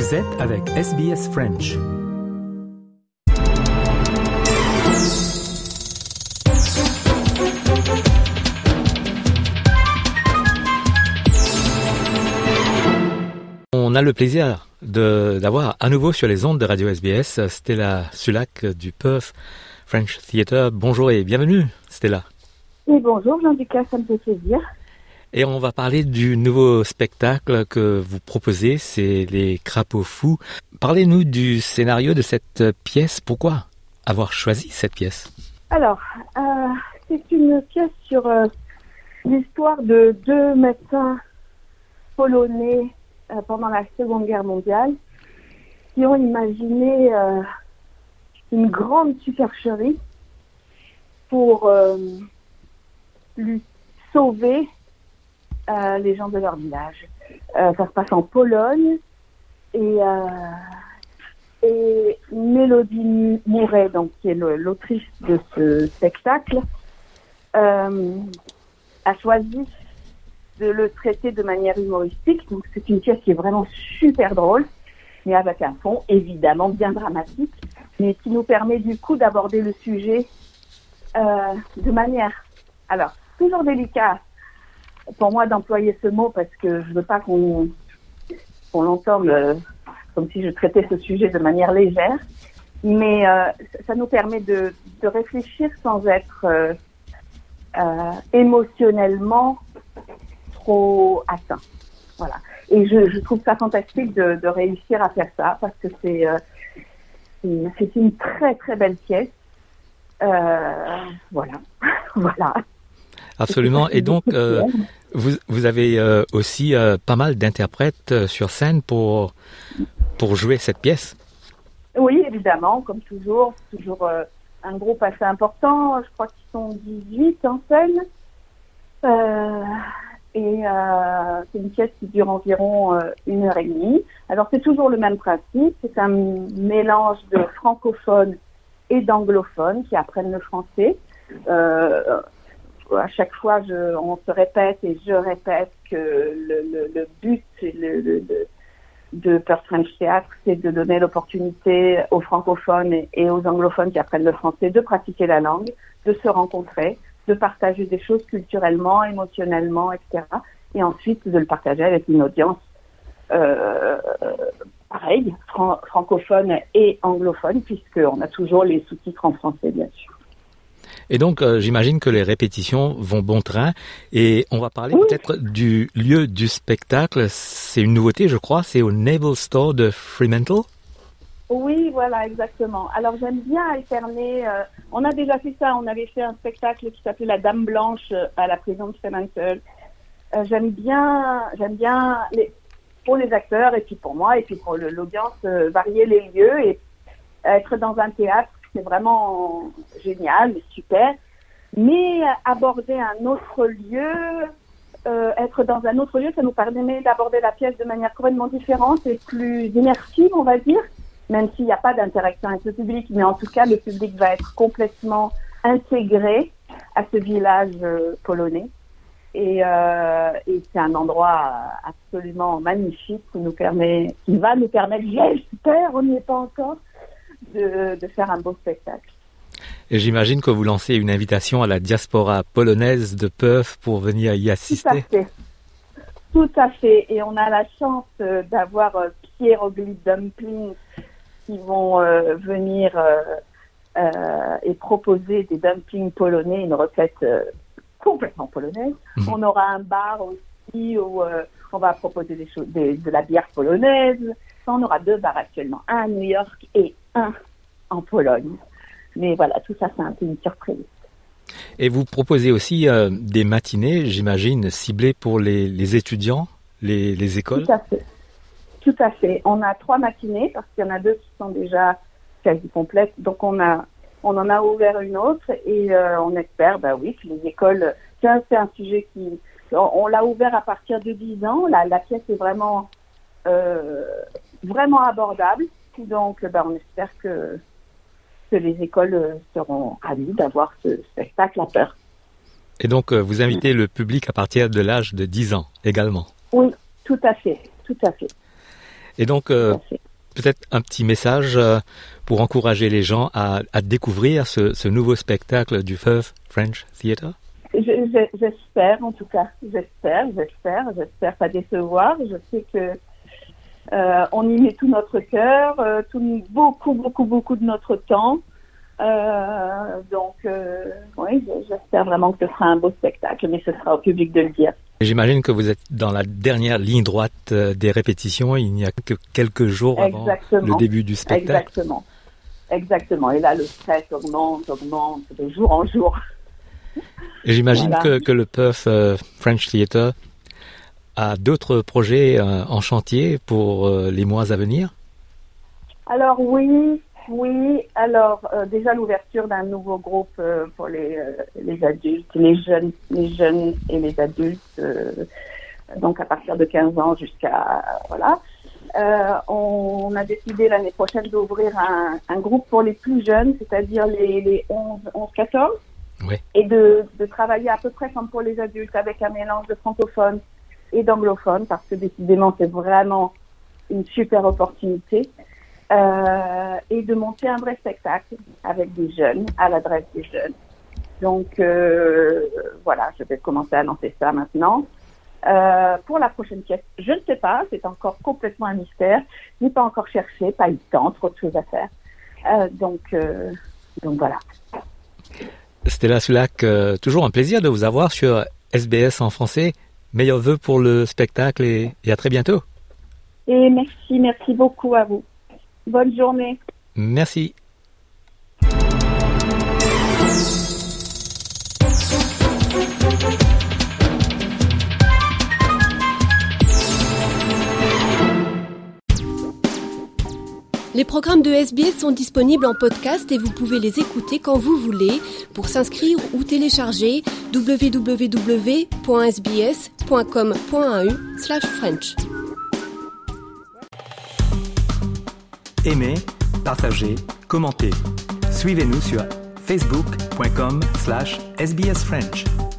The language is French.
Vous êtes avec SBS French. On a le plaisir d'avoir à nouveau sur les ondes de Radio SBS Stella Sulac du Perth French Theatre. Bonjour et bienvenue Stella. Oui, bonjour Jean-Lucas, ça me fait plaisir. Et on va parler du nouveau spectacle que vous proposez, c'est Les Crapauds Fous. Parlez-nous du scénario de cette pièce. Pourquoi avoir choisi cette pièce? Alors, euh, c'est une pièce sur euh, l'histoire de deux médecins polonais euh, pendant la Seconde Guerre mondiale qui ont imaginé une grande supercherie pour lui sauver euh, les gens de leur village. Euh, ça se passe en Pologne et, euh, et Mélodie Mouret, donc qui est l'autrice de ce spectacle, a choisi de le traiter de manière humoristique. Donc c'est une pièce qui est vraiment super drôle, mais avec un fond évidemment bien dramatique, mais qui nous permet du coup d'aborder le sujet de manière, alors toujours délicate, pour moi d'employer ce mot parce que je veux pas qu'on qu'on l'entende euh, comme si je traitais ce sujet de manière légère, mais euh, ça nous permet de, de réfléchir sans être euh, émotionnellement trop atteint. Voilà. Et je, je, trouve ça fantastique de, de, réussir à faire ça parce que c'est c'est une très très belle pièce. voilà, voilà. Absolument. Et donc, euh, vous, avez euh, aussi euh, pas mal d'interprètes sur scène pour, pour jouer cette pièce. Oui, évidemment, comme toujours. Toujours un groupe assez important. Je crois qu'ils sont 18 en scène. et c'est une pièce qui dure environ une heure et demie. Alors, c'est toujours le même principe. C'est un mélange de francophones et d'anglophones qui apprennent le français. À chaque fois, je, on se répète et je répète que le, le, but de Perth French Theatre, c'est de donner l'opportunité aux francophones et, aux anglophones qui apprennent le français de pratiquer la langue, de se rencontrer, de partager des choses culturellement, émotionnellement, etc. Et ensuite de le partager avec une audience euh, pareille, fran francophone et anglophone, puisqu'on a toujours les sous-titres en français, bien sûr. Et donc, euh, j'imagine que les répétitions vont bon train. Et on va parler oui. peut-être du lieu du spectacle. C'est une nouveauté, je crois. C'est au Naval Store de Fremantle. Oui, voilà, exactement. Alors, j'aime bien alterner. Euh, on a déjà fait ça. On avait fait un spectacle qui s'appelait La Dame Blanche euh, à la prison de Fremantle. Euh, j'aime bien, j'aime bien les, pour les acteurs et puis pour moi et puis pour l'audience euh, varier les lieux et être dans un théâtre c'est vraiment génial, super. Mais aborder un autre lieu, euh, être dans un autre lieu, ça nous permet d'aborder la pièce de manière complètement différente et plus immersive, on va dire, même s'il n'y a pas d'interaction avec le public, mais en tout cas, le public va être complètement intégré à ce village euh, polonais. Et, euh, et c'est un endroit absolument magnifique qui nous permet, qui va nous permettre, j'espère, on n'y est pas encore, de, de faire un beau spectacle. Et j'imagine que vous lancez une invitation à la diaspora polonaise de Perth pour venir y assister. Tout à fait. Tout à fait. Et on a la chance euh, d'avoir euh, Pierrogli Dumpling qui vont euh, venir euh, euh, et proposer des dumplings polonais, une recette complètement polonaise. Mmh. On aura un bar aussi où on va proposer des choses, des, de la bière polonaise. On aura deux bars actuellement, un à New York et un en Pologne. Mais voilà, tout ça, c'est un peu une surprise. Et vous proposez aussi euh, des matinées, j'imagine, ciblées pour les, les étudiants, les, les, écoles? Tout à fait. Tout à fait. On a trois matinées parce qu'il y en a deux qui sont déjà quasi complètes. Donc on a, on en a ouvert une autre et euh, on espère, bah oui, que les écoles. C'est un sujet qui, on, on l'a ouvert à partir de 10 ans. La, la pièce est vraiment, euh, vraiment abordable. Donc, ben, on espère que, que les écoles seront ravies d'avoir ce spectacle à peur. Et donc, vous invitez le public à partir de l'âge de 10 ans également Oui, tout à fait, tout à fait. Et donc, euh, peut-être un petit message euh, pour encourager les gens à, à découvrir ce, ce, nouveau spectacle du Firth French Theatre J'espère, en tout cas, j'espère, j'espère, j'espère pas décevoir. Je sais que euh, on y met tout notre cœur, euh, tout, beaucoup, beaucoup, beaucoup de notre temps. Euh, donc, oui, j'espère vraiment que ce sera un beau spectacle, mais ce sera au public de le dire. J'imagine que vous êtes dans la dernière ligne droite des répétitions. Il n'y a que quelques jours avant le début du spectacle. Exactement. Exactement. Et là, le stress augmente, augmente de jour en jour. J'imagine que, que, le Perth French Theatre d'autres projets euh, en chantier pour les mois à venir? Alors oui, oui, alors euh, déjà l'ouverture d'un nouveau groupe euh, pour les, euh, les adultes, les jeunes, les jeunes et les adultes, donc à partir de 15 ans jusqu'à voilà. on a décidé l'année prochaine d'ouvrir un, un, groupe pour les plus jeunes, c'est-à-dire les, les 11, 11 14, et de, de travailler à peu près comme pour les adultes avec un mélange de francophones et d'anglophones, parce que décidément c'est vraiment une super opportunité euh, et de monter un vrai spectacle avec des jeunes, à l'adresse des jeunes. Donc euh, voilà, je vais commencer à lancer ça maintenant. Euh, pour la prochaine pièce, je ne sais pas, c'est encore complètement un mystère. Je n'ai pas encore cherché, pas eu le temps, trop de choses à faire. Donc, donc voilà. Stella Sulac, toujours un plaisir de vous avoir sur SBS en français. Meilleurs vœux pour le spectacle et, et à très bientôt. Et merci, merci beaucoup à vous. Bonne journée. Merci. Les programmes de SBS sont disponibles en podcast et vous pouvez les écouter quand vous voulez. Pour s'inscrire ou télécharger, www.sbs.com.au/french. Aimez, partagez, commentez. Suivez-nous sur facebook.com/sbsfrench.